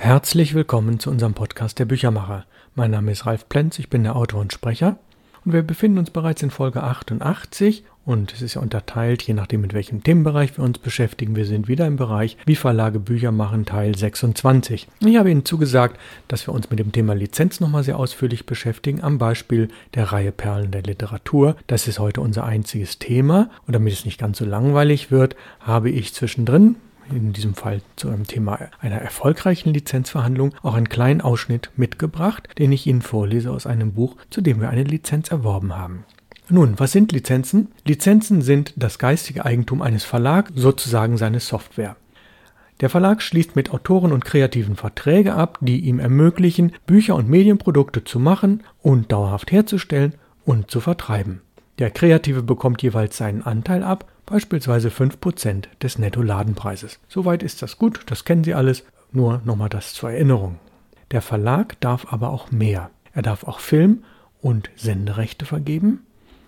Herzlich willkommen zu unserem Podcast Der Büchermacher. Mein Name ist Ralf Plenz, ich bin der Autor und Sprecher und wir befinden uns bereits in Folge 88 und es ist ja unterteilt, je nachdem mit welchem Themenbereich wir uns beschäftigen. Wir sind wieder im Bereich Wie Verlage Bücher machen Teil 26. Ich habe Ihnen zugesagt, dass wir uns mit dem Thema Lizenz nochmal sehr ausführlich beschäftigen, am Beispiel der Reihe Perlen der Literatur. Das ist heute unser einziges Thema und damit es nicht ganz so langweilig wird, habe ich zwischendrin in diesem Fall zu einem Thema einer erfolgreichen Lizenzverhandlung, auch einen kleinen Ausschnitt mitgebracht, den ich Ihnen vorlese aus einem Buch, zu dem wir eine Lizenz erworben haben. Nun, was sind Lizenzen? Lizenzen sind das geistige Eigentum eines Verlags, sozusagen seine Software. Der Verlag schließt mit Autoren und Kreativen Verträge ab, die ihm ermöglichen, Bücher und Medienprodukte zu machen und dauerhaft herzustellen und zu vertreiben. Der Kreative bekommt jeweils seinen Anteil ab beispielsweise 5% des Netto-Ladenpreises. Soweit ist das gut, das kennen Sie alles, nur nochmal das zur Erinnerung. Der Verlag darf aber auch mehr. Er darf auch Film- und Senderechte vergeben.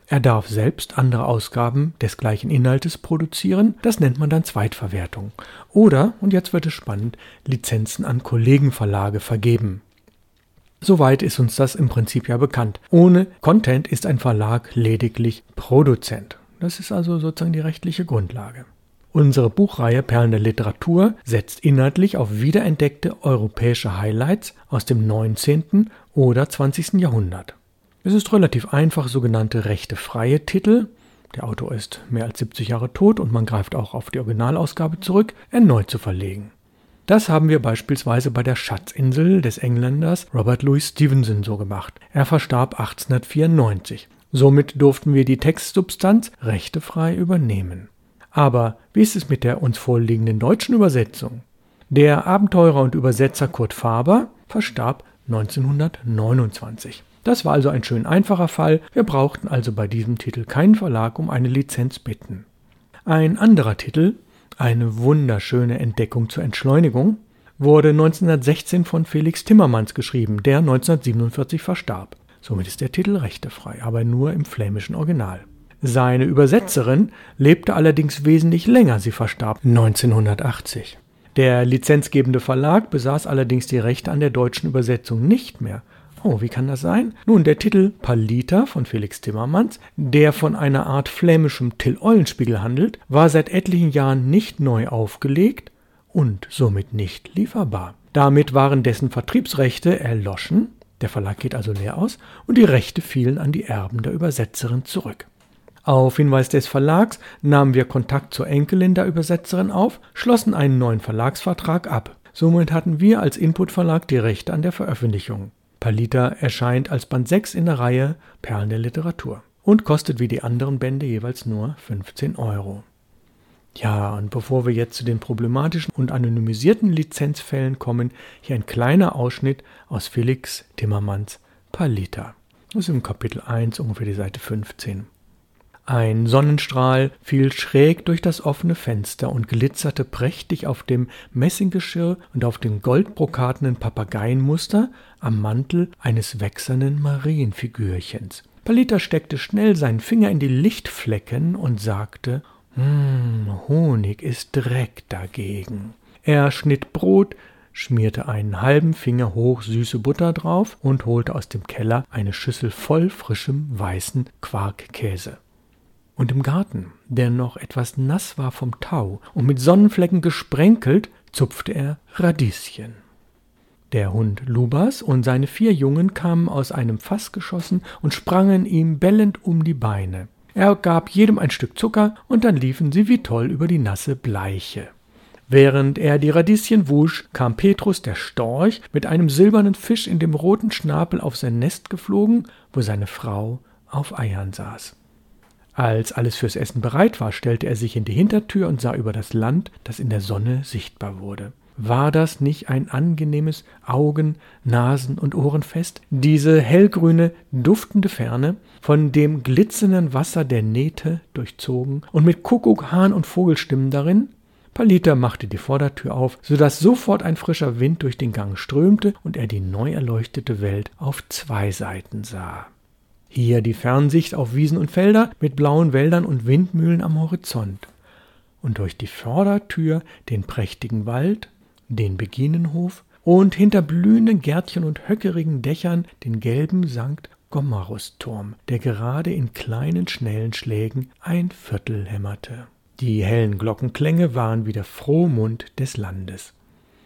Er darf selbst andere Ausgaben des gleichen Inhaltes produzieren. Das nennt man dann Zweitverwertung. Oder, und jetzt wird es spannend, Lizenzen an Kollegenverlage vergeben. Soweit ist uns das im Prinzip ja bekannt. Ohne Content ist ein Verlag lediglich Produzent. Das ist also sozusagen die rechtliche Grundlage. Unsere Buchreihe Perlen der Literatur setzt inhaltlich auf wiederentdeckte europäische Highlights aus dem 19. oder 20. Jahrhundert. Es ist relativ einfach, sogenannte rechtefreie Titel, der Autor ist mehr als 70 Jahre tot und man greift auch auf die Originalausgabe zurück, erneut zu verlegen. Das haben wir beispielsweise bei der Schatzinsel des Engländers Robert Louis Stevenson so gemacht. Er verstarb 1894. Somit durften wir die Textsubstanz rechtefrei übernehmen. Aber wie ist es mit der uns vorliegenden deutschen Übersetzung? Der Abenteurer und Übersetzer Kurt Faber verstarb 1929. Das war also ein schön einfacher Fall, wir brauchten also bei diesem Titel keinen Verlag um eine Lizenz bitten. Ein anderer Titel, eine wunderschöne Entdeckung zur Entschleunigung, wurde 1916 von Felix Timmermans geschrieben, der 1947 verstarb. Somit ist der Titel rechtefrei, aber nur im flämischen Original. Seine Übersetzerin lebte allerdings wesentlich länger, sie verstarb 1980. Der lizenzgebende Verlag besaß allerdings die Rechte an der deutschen Übersetzung nicht mehr. Oh, wie kann das sein? Nun, der Titel Palita von Felix Timmermans, der von einer Art flämischem Till Eulenspiegel handelt, war seit etlichen Jahren nicht neu aufgelegt und somit nicht lieferbar. Damit waren dessen Vertriebsrechte erloschen der Verlag geht also leer aus und die Rechte fielen an die Erben der Übersetzerin zurück. Auf Hinweis des Verlags nahmen wir Kontakt zur Enkelin der Übersetzerin auf, schlossen einen neuen Verlagsvertrag ab. Somit hatten wir als Input-Verlag die Rechte an der Veröffentlichung. Palita erscheint als Band 6 in der Reihe Perlen der Literatur und kostet wie die anderen Bände jeweils nur 15 Euro. Ja, und bevor wir jetzt zu den problematischen und anonymisierten Lizenzfällen kommen, hier ein kleiner Ausschnitt aus Felix Timmermans Palita. Das ist im Kapitel 1 ungefähr die Seite 15. Ein Sonnenstrahl fiel schräg durch das offene Fenster und glitzerte prächtig auf dem Messinggeschirr und auf dem goldbrokatenen Papageienmuster am Mantel eines wächsernen Marienfigürchens. Palita steckte schnell seinen Finger in die Lichtflecken und sagte hm, Honig ist Dreck dagegen. Er schnitt Brot, schmierte einen halben Finger hoch süße Butter drauf und holte aus dem Keller eine Schüssel voll frischem weißen Quarkkäse. Und im Garten, der noch etwas nass war vom Tau und mit Sonnenflecken gesprenkelt, zupfte er Radieschen. Der Hund Lubas und seine vier Jungen kamen aus einem Fass geschossen und sprangen ihm bellend um die Beine. Er gab jedem ein Stück Zucker, und dann liefen sie wie toll über die nasse Bleiche. Während er die Radieschen wusch, kam Petrus der Storch mit einem silbernen Fisch in dem roten Schnabel auf sein Nest geflogen, wo seine Frau auf Eiern saß. Als alles fürs Essen bereit war, stellte er sich in die Hintertür und sah über das Land, das in der Sonne sichtbar wurde. War das nicht ein angenehmes Augen-, Nasen- und Ohrenfest? Diese hellgrüne, duftende Ferne, von dem glitzernden Wasser der Nähte durchzogen und mit Kuckuck, Hahn und Vogelstimmen darin? Palita machte die Vordertür auf, so dass sofort ein frischer Wind durch den Gang strömte und er die neu erleuchtete Welt auf zwei Seiten sah. Hier die Fernsicht auf Wiesen und Felder mit blauen Wäldern und Windmühlen am Horizont. Und durch die Vordertür den prächtigen Wald, den Beginenhof und hinter blühenden Gärtchen und höckerigen Dächern den gelben Sankt Gomarusturm, der gerade in kleinen, schnellen Schlägen ein Viertel hämmerte. Die hellen Glockenklänge waren wie der Frohmund des Landes.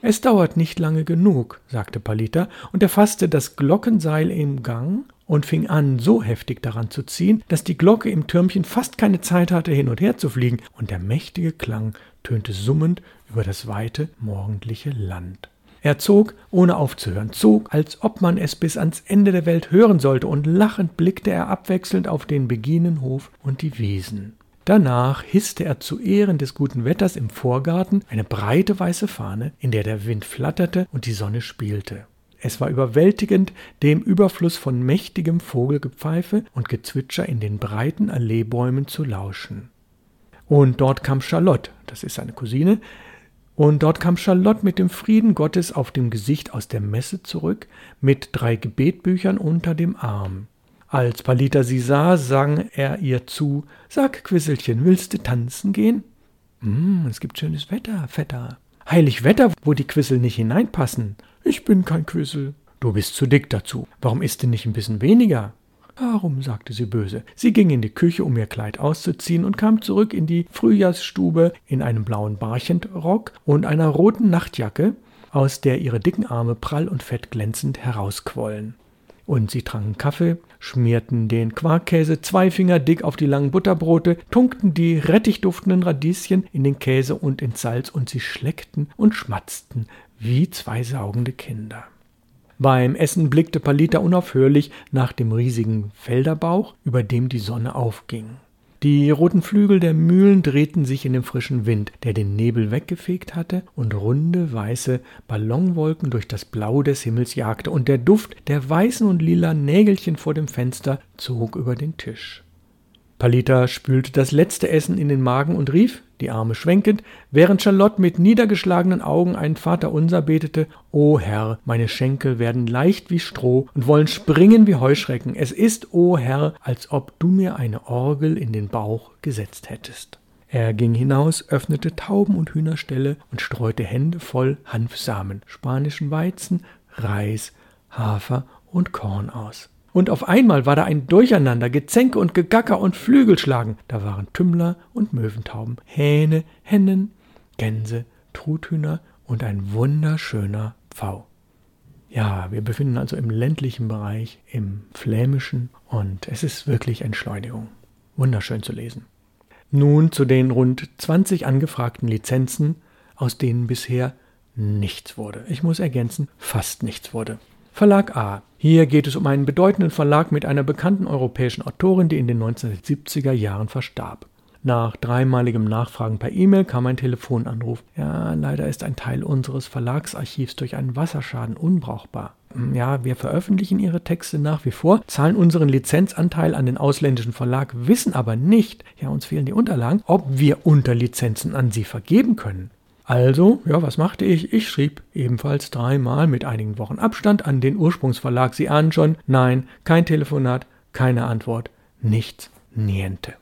Es dauert nicht lange genug, sagte Palita und er fasste das Glockenseil im Gang und fing an, so heftig daran zu ziehen, dass die Glocke im Türmchen fast keine Zeit hatte, hin und her zu fliegen, und der mächtige Klang tönte summend über das weite morgendliche Land. Er zog, ohne aufzuhören, zog, als ob man es bis ans Ende der Welt hören sollte, und lachend blickte er abwechselnd auf den Beginenhof und die Wiesen. Danach hisste er zu Ehren des guten Wetters im Vorgarten eine breite weiße Fahne, in der der Wind flatterte und die Sonne spielte. Es war überwältigend, dem Überfluss von mächtigem Vogelgepfeife und Gezwitscher in den breiten Alleebäumen zu lauschen. Und dort kam Charlotte, das ist seine Cousine, und dort kam Charlotte mit dem Frieden Gottes auf dem Gesicht aus der Messe zurück, mit drei Gebetbüchern unter dem Arm. Als Palita sie sah, sang er ihr zu: Sag, Quisselchen, willst du tanzen gehen? Hm, es gibt schönes Wetter, Vetter. Heilig Wetter, wo die Quissel nicht hineinpassen. Ich bin kein Quissel. Du bist zu dick dazu. Warum isst du nicht ein bisschen weniger? Warum? sagte sie böse. Sie ging in die Küche, um ihr Kleid auszuziehen, und kam zurück in die Frühjahrsstube in einem blauen Barchentrock und einer roten Nachtjacke, aus der ihre dicken Arme prall und fett glänzend herausquollen. Und sie tranken Kaffee, schmierten den Quarkkäse zwei Finger dick auf die langen Butterbrote, tunkten die rettichduftenden Radieschen in den Käse und ins Salz und sie schleckten und schmatzten wie zwei saugende Kinder. Beim Essen blickte Palita unaufhörlich nach dem riesigen Felderbauch, über dem die Sonne aufging. Die roten Flügel der Mühlen drehten sich in dem frischen Wind, der den Nebel weggefegt hatte und runde weiße Ballonwolken durch das Blau des Himmels jagte, und der Duft der weißen und lila Nägelchen vor dem Fenster zog über den Tisch. Palita spülte das letzte Essen in den Magen und rief, die Arme schwenkend, während Charlotte mit niedergeschlagenen Augen ein Vaterunser betete: O Herr, meine Schenkel werden leicht wie Stroh und wollen springen wie Heuschrecken. Es ist, o Herr, als ob du mir eine Orgel in den Bauch gesetzt hättest. Er ging hinaus, öffnete Tauben- und Hühnerställe und streute Hände voll Hanfsamen, spanischen Weizen, Reis, Hafer und Korn aus. Und auf einmal war da ein Durcheinander, Gezänke und Gegacker und Flügelschlagen. Da waren Tümmler und Möwentauben, Hähne, Hennen, Gänse, Truthühner und ein wunderschöner Pfau. Ja, wir befinden also im ländlichen Bereich, im Flämischen und es ist wirklich Entschleunigung. Wunderschön zu lesen. Nun zu den rund 20 angefragten Lizenzen, aus denen bisher nichts wurde. Ich muss ergänzen, fast nichts wurde. Verlag A. Hier geht es um einen bedeutenden Verlag mit einer bekannten europäischen Autorin, die in den 1970er Jahren verstarb. Nach dreimaligem Nachfragen per E-Mail kam ein Telefonanruf. Ja, leider ist ein Teil unseres Verlagsarchivs durch einen Wasserschaden unbrauchbar. Hm, ja, wir veröffentlichen Ihre Texte nach wie vor, zahlen unseren Lizenzanteil an den ausländischen Verlag, wissen aber nicht, ja, uns fehlen die Unterlagen, ob wir Unterlizenzen an Sie vergeben können. Also, ja, was machte ich? Ich schrieb ebenfalls dreimal mit einigen Wochen Abstand an den Ursprungsverlag. Sie ahnen schon, nein, kein Telefonat, keine Antwort, nichts, niente.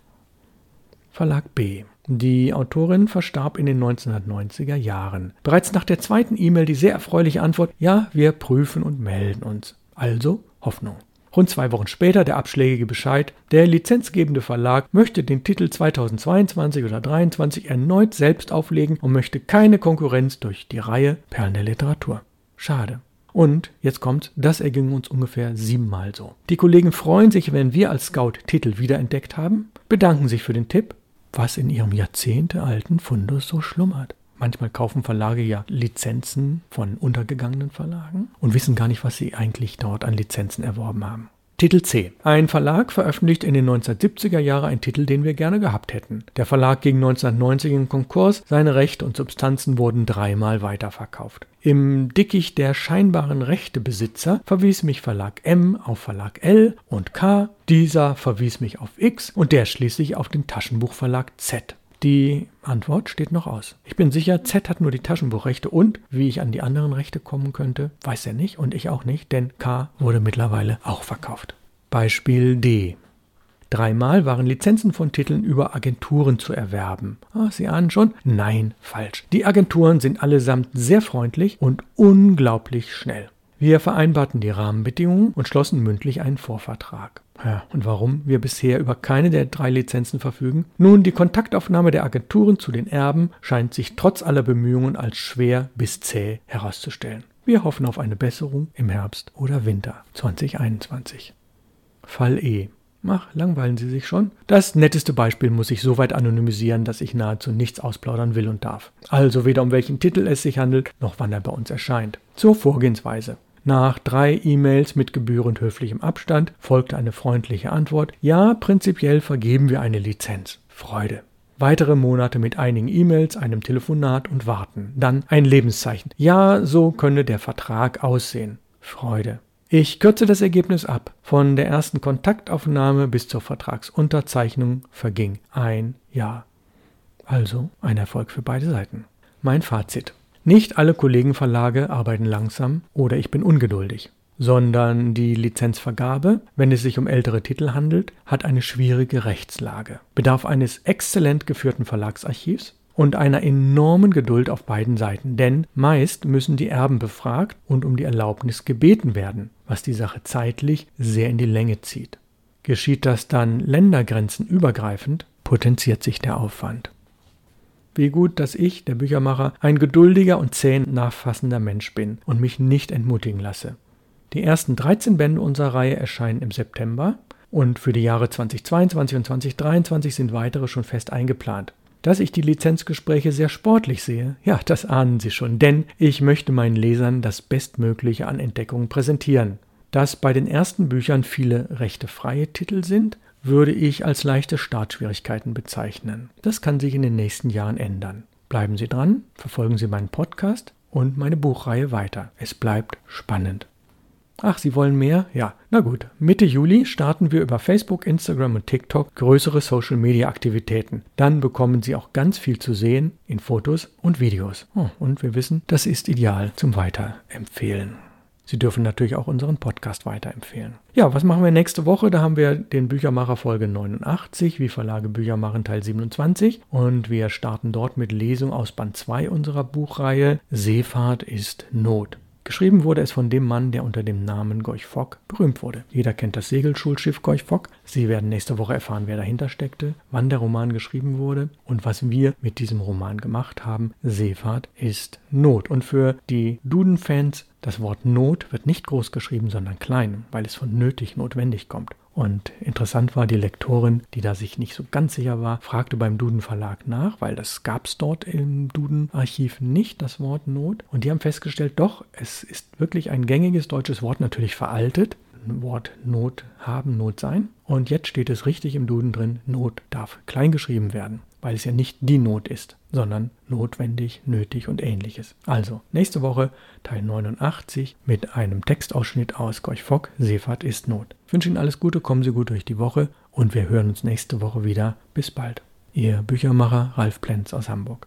Verlag B. Die Autorin verstarb in den 1990er Jahren. Bereits nach der zweiten E-Mail die sehr erfreuliche Antwort, ja, wir prüfen und melden uns. Also Hoffnung. Rund zwei Wochen später der abschlägige Bescheid, der lizenzgebende Verlag möchte den Titel 2022 oder 2023 erneut selbst auflegen und möchte keine Konkurrenz durch die Reihe Perlen der Literatur. Schade. Und jetzt kommt, das erging uns ungefähr siebenmal so. Die Kollegen freuen sich, wenn wir als Scout Titel wiederentdeckt haben, bedanken sich für den Tipp, was in ihrem jahrzehntealten Fundus so schlummert. Manchmal kaufen Verlage ja Lizenzen von untergegangenen Verlagen und wissen gar nicht, was sie eigentlich dort an Lizenzen erworben haben. Titel C. Ein Verlag veröffentlicht in den 1970er Jahren einen Titel, den wir gerne gehabt hätten. Der Verlag ging 1990 in Konkurs, seine Rechte und Substanzen wurden dreimal weiterverkauft. Im Dickicht der scheinbaren Rechtebesitzer verwies mich Verlag M auf Verlag L und K, dieser verwies mich auf X und der schließlich auf den Taschenbuchverlag Z. Die Antwort steht noch aus. Ich bin sicher, Z hat nur die Taschenbuchrechte und wie ich an die anderen Rechte kommen könnte, weiß er nicht und ich auch nicht, denn K wurde mittlerweile auch verkauft. Beispiel D. Dreimal waren Lizenzen von Titeln über Agenturen zu erwerben. Ah, Sie ahnen schon? Nein, falsch. Die Agenturen sind allesamt sehr freundlich und unglaublich schnell. Wir vereinbarten die Rahmenbedingungen und schlossen mündlich einen Vorvertrag. Ja, und warum wir bisher über keine der drei Lizenzen verfügen? Nun, die Kontaktaufnahme der Agenturen zu den Erben scheint sich trotz aller Bemühungen als schwer bis zäh herauszustellen. Wir hoffen auf eine Besserung im Herbst oder Winter 2021. Fall E. Ach, langweilen Sie sich schon? Das netteste Beispiel muss ich so weit anonymisieren, dass ich nahezu nichts ausplaudern will und darf. Also weder um welchen Titel es sich handelt, noch wann er bei uns erscheint. Zur Vorgehensweise. Nach drei E-Mails mit gebührend höflichem Abstand folgte eine freundliche Antwort. Ja, prinzipiell vergeben wir eine Lizenz. Freude. Weitere Monate mit einigen E-Mails, einem Telefonat und Warten. Dann ein Lebenszeichen. Ja, so könne der Vertrag aussehen. Freude. Ich kürze das Ergebnis ab. Von der ersten Kontaktaufnahme bis zur Vertragsunterzeichnung verging ein Jahr. Also ein Erfolg für beide Seiten. Mein Fazit. Nicht alle Kollegenverlage arbeiten langsam oder ich bin ungeduldig, sondern die Lizenzvergabe, wenn es sich um ältere Titel handelt, hat eine schwierige Rechtslage, bedarf eines exzellent geführten Verlagsarchivs und einer enormen Geduld auf beiden Seiten, denn meist müssen die Erben befragt und um die Erlaubnis gebeten werden, was die Sache zeitlich sehr in die Länge zieht. Geschieht das dann ländergrenzenübergreifend, potenziert sich der Aufwand. Wie gut, dass ich, der Büchermacher, ein geduldiger und zäh nachfassender Mensch bin und mich nicht entmutigen lasse. Die ersten 13 Bände unserer Reihe erscheinen im September und für die Jahre 2022 und 2023 sind weitere schon fest eingeplant. Dass ich die Lizenzgespräche sehr sportlich sehe, ja, das ahnen Sie schon, denn ich möchte meinen Lesern das Bestmögliche an Entdeckungen präsentieren. Dass bei den ersten Büchern viele rechtefreie Titel sind, würde ich als leichte Startschwierigkeiten bezeichnen. Das kann sich in den nächsten Jahren ändern. Bleiben Sie dran, verfolgen Sie meinen Podcast und meine Buchreihe weiter. Es bleibt spannend. Ach, Sie wollen mehr? Ja, na gut. Mitte Juli starten wir über Facebook, Instagram und TikTok größere Social-Media-Aktivitäten. Dann bekommen Sie auch ganz viel zu sehen in Fotos und Videos. Oh, und wir wissen, das ist ideal zum Weiterempfehlen. Sie dürfen natürlich auch unseren Podcast weiterempfehlen. Ja, was machen wir nächste Woche? Da haben wir den Büchermacher Folge 89, wie Verlage Bücher machen Teil 27 und wir starten dort mit Lesung aus Band 2 unserer Buchreihe Seefahrt ist Not. Geschrieben wurde es von dem Mann, der unter dem Namen Gorch Fock berühmt wurde. Jeder kennt das Segelschulschiff Gorch Fock. Sie werden nächste Woche erfahren, wer dahinter steckte, wann der Roman geschrieben wurde und was wir mit diesem Roman gemacht haben. Seefahrt ist Not. Und für die Duden-Fans, das Wort Not wird nicht groß geschrieben, sondern klein, weil es von nötig notwendig kommt. Und interessant war, die Lektorin, die da sich nicht so ganz sicher war, fragte beim Duden Verlag nach, weil das gab es dort im Duden Archiv nicht, das Wort Not. Und die haben festgestellt, doch, es ist wirklich ein gängiges deutsches Wort, natürlich veraltet. Wort Not haben, Not sein. Und jetzt steht es richtig im Duden drin, Not darf klein geschrieben werden weil es ja nicht die Not ist, sondern notwendig, nötig und ähnliches. Also, nächste Woche Teil 89 mit einem Textausschnitt aus Gorch Fock, Seefahrt ist Not. Ich wünsche Ihnen alles Gute, kommen Sie gut durch die Woche und wir hören uns nächste Woche wieder. Bis bald. Ihr Büchermacher Ralf Plenz aus Hamburg.